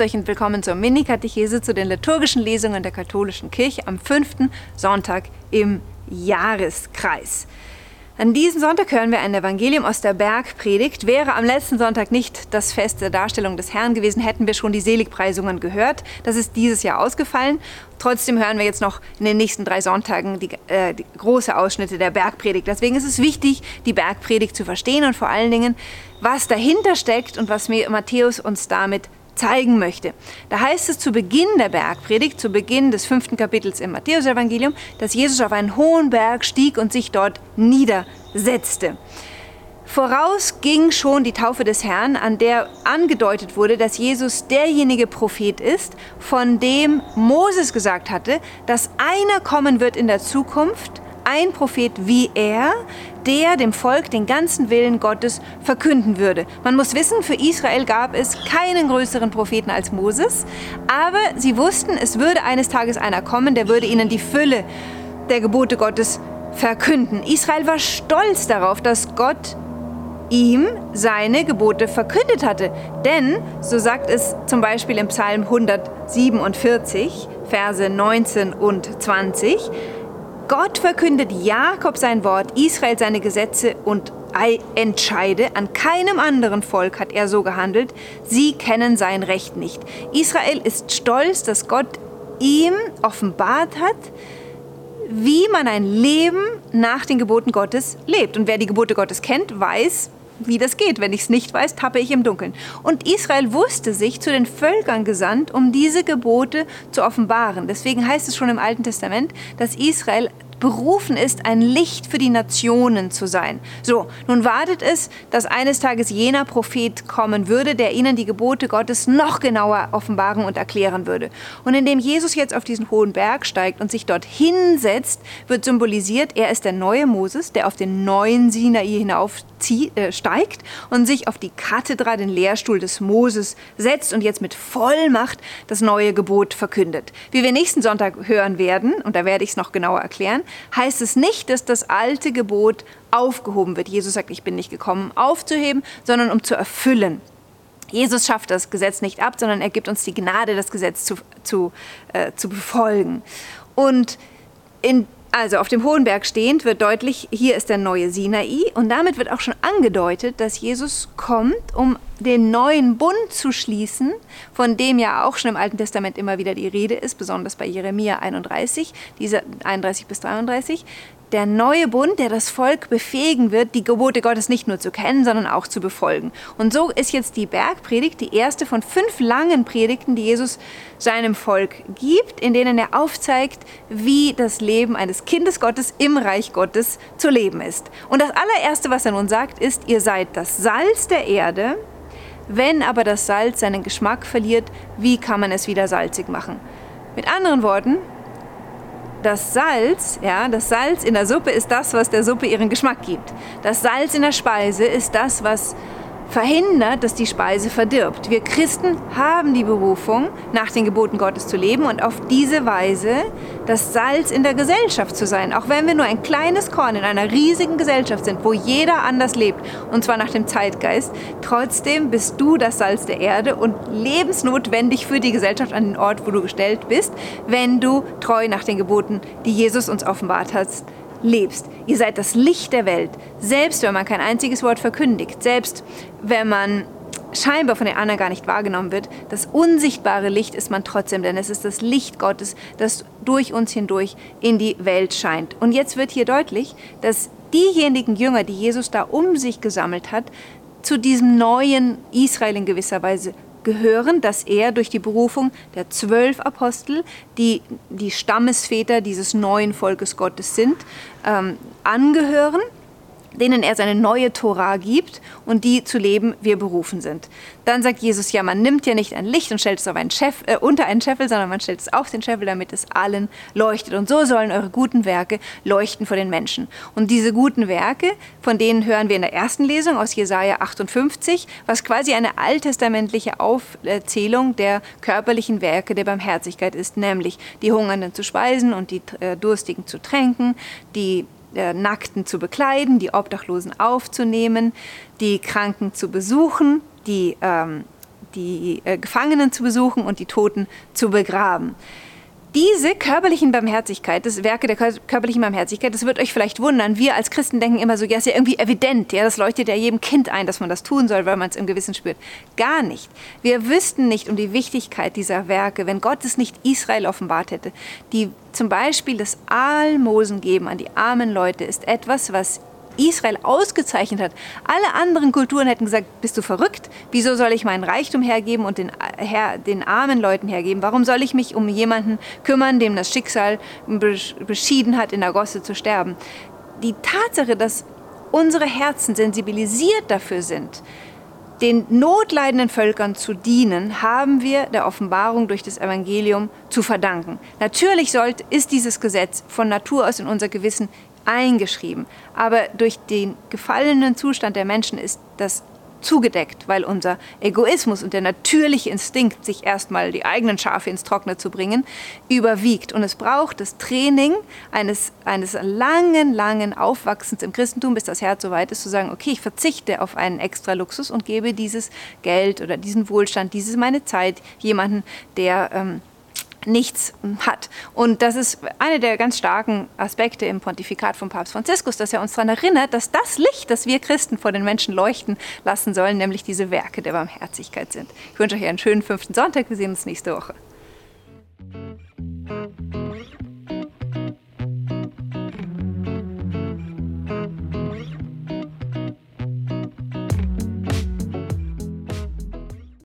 Grüßt euch und willkommen zur Mini-Katechese zu den liturgischen Lesungen der katholischen Kirche am fünften Sonntag im Jahreskreis. An diesem Sonntag hören wir ein Evangelium aus der Bergpredigt. Wäre am letzten Sonntag nicht das Fest der Darstellung des Herrn gewesen, hätten wir schon die Seligpreisungen gehört. Das ist dieses Jahr ausgefallen. Trotzdem hören wir jetzt noch in den nächsten drei Sonntagen die, äh, die große Ausschnitte der Bergpredigt. Deswegen ist es wichtig, die Bergpredigt zu verstehen und vor allen Dingen, was dahinter steckt und was Matthäus uns damit zeigen möchte. Da heißt es zu Beginn der Bergpredigt, zu Beginn des fünften Kapitels im Matthäusevangelium, dass Jesus auf einen hohen Berg stieg und sich dort niedersetzte. Voraus ging schon die Taufe des Herrn, an der angedeutet wurde, dass Jesus derjenige Prophet ist, von dem Moses gesagt hatte, dass einer kommen wird in der Zukunft, ein Prophet wie er, der dem Volk den ganzen Willen Gottes verkünden würde. Man muss wissen, für Israel gab es keinen größeren Propheten als Moses, aber sie wussten, es würde eines Tages einer kommen, der würde ihnen die Fülle der Gebote Gottes verkünden. Israel war stolz darauf, dass Gott ihm seine Gebote verkündet hatte. Denn, so sagt es zum Beispiel im Psalm 147, Verse 19 und 20, Gott verkündet Jakob sein Wort, Israel seine Gesetze und entscheide, an keinem anderen Volk hat er so gehandelt, sie kennen sein Recht nicht. Israel ist stolz, dass Gott ihm offenbart hat, wie man ein Leben nach den Geboten Gottes lebt. Und wer die Gebote Gottes kennt, weiß, wie das geht. Wenn ich es nicht weiß, tappe ich im Dunkeln. Und Israel wusste sich zu den Völkern gesandt, um diese Gebote zu offenbaren. Deswegen heißt es schon im Alten Testament, dass Israel berufen ist, ein Licht für die Nationen zu sein. So, nun wartet es, dass eines Tages jener Prophet kommen würde, der ihnen die Gebote Gottes noch genauer offenbaren und erklären würde. Und indem Jesus jetzt auf diesen hohen Berg steigt und sich dort hinsetzt, wird symbolisiert, er ist der neue Moses, der auf den neuen Sinai hinauf äh, steigt und sich auf die Kathedra, den Lehrstuhl des Moses, setzt und jetzt mit Vollmacht das neue Gebot verkündet. Wie wir nächsten Sonntag hören werden, und da werde ich es noch genauer erklären, heißt es nicht, dass das alte Gebot aufgehoben wird. Jesus sagt, ich bin nicht gekommen, um aufzuheben, sondern um zu erfüllen. Jesus schafft das Gesetz nicht ab, sondern er gibt uns die Gnade, das Gesetz zu, zu, äh, zu befolgen. Und in also auf dem hohen Berg stehend wird deutlich, hier ist der neue Sinai. Und damit wird auch schon angedeutet, dass Jesus kommt, um den neuen Bund zu schließen, von dem ja auch schon im Alten Testament immer wieder die Rede ist, besonders bei Jeremia 31, diese 31 bis 33, der neue Bund, der das Volk befähigen wird, die Gebote Gottes nicht nur zu kennen, sondern auch zu befolgen. Und so ist jetzt die Bergpredigt die erste von fünf langen Predigten, die Jesus seinem Volk gibt, in denen er aufzeigt, wie das Leben eines Kindes Gottes im Reich Gottes zu leben ist. Und das allererste, was er nun sagt, ist, ihr seid das Salz der Erde. Wenn aber das Salz seinen Geschmack verliert, wie kann man es wieder salzig machen? Mit anderen Worten, das Salz, ja, das Salz in der Suppe ist das, was der Suppe ihren Geschmack gibt. Das Salz in der Speise ist das, was verhindert, dass die Speise verdirbt. Wir Christen haben die Berufung, nach den Geboten Gottes zu leben und auf diese Weise das Salz in der Gesellschaft zu sein. Auch wenn wir nur ein kleines Korn in einer riesigen Gesellschaft sind, wo jeder anders lebt, und zwar nach dem Zeitgeist, trotzdem bist du das Salz der Erde und lebensnotwendig für die Gesellschaft an den Ort, wo du gestellt bist, wenn du treu nach den Geboten, die Jesus uns offenbart hat, lebst. Ihr seid das Licht der Welt. Selbst wenn man kein einziges Wort verkündigt, selbst wenn man scheinbar von den anderen gar nicht wahrgenommen wird, das unsichtbare Licht ist man trotzdem, denn es ist das Licht Gottes, das durch uns hindurch in die Welt scheint. Und jetzt wird hier deutlich, dass diejenigen Jünger, die Jesus da um sich gesammelt hat, zu diesem neuen Israel in gewisser Weise gehören, dass er durch die Berufung der zwölf Apostel, die die Stammesväter dieses neuen Volkes Gottes sind, ähm, angehören denen er seine neue Tora gibt und die zu leben wir berufen sind. Dann sagt Jesus, ja, man nimmt ja nicht ein Licht und stellt es auf einen Scheffel, äh, unter einen Scheffel, sondern man stellt es auf den Scheffel, damit es allen leuchtet. Und so sollen eure guten Werke leuchten vor den Menschen. Und diese guten Werke, von denen hören wir in der ersten Lesung aus Jesaja 58, was quasi eine alttestamentliche Aufzählung der körperlichen Werke der Barmherzigkeit ist, nämlich die Hungernden zu speisen und die äh, Durstigen zu tränken, die äh, Nackten zu bekleiden, die Obdachlosen aufzunehmen, die Kranken zu besuchen, die ähm, die äh, Gefangenen zu besuchen und die Toten zu begraben diese körperlichen Barmherzigkeit, das Werke der körperlichen Barmherzigkeit, das wird euch vielleicht wundern. Wir als Christen denken immer so, ja, ist ja irgendwie evident, ja, das leuchtet ja jedem Kind ein, dass man das tun soll, weil man es im Gewissen spürt. Gar nicht. Wir wüssten nicht um die Wichtigkeit dieser Werke, wenn Gott es nicht Israel offenbart hätte. Die zum Beispiel das Almosen geben an die armen Leute ist etwas, was Israel ausgezeichnet hat. Alle anderen Kulturen hätten gesagt, bist du verrückt? Wieso soll ich meinen Reichtum hergeben und den, her, den armen Leuten hergeben? Warum soll ich mich um jemanden kümmern, dem das Schicksal beschieden hat, in der Gosse zu sterben? Die Tatsache, dass unsere Herzen sensibilisiert dafür sind, den notleidenden Völkern zu dienen, haben wir der Offenbarung durch das Evangelium zu verdanken. Natürlich sollte, ist dieses Gesetz von Natur aus in unser Gewissen eingeschrieben. Aber durch den gefallenen Zustand der Menschen ist das zugedeckt, weil unser Egoismus und der natürliche Instinkt, sich erstmal die eigenen Schafe ins Trockene zu bringen, überwiegt. Und es braucht das Training eines, eines langen, langen Aufwachsens im Christentum, bis das Herz so weit ist, zu sagen, okay, ich verzichte auf einen extra Luxus und gebe dieses Geld oder diesen Wohlstand, diese meine Zeit jemanden, der ähm, nichts hat. Und das ist einer der ganz starken Aspekte im Pontifikat von Papst Franziskus, dass er uns daran erinnert, dass das Licht, das wir Christen vor den Menschen leuchten lassen sollen, nämlich diese Werke der Barmherzigkeit sind. Ich wünsche euch einen schönen fünften Sonntag. Wir sehen uns nächste Woche.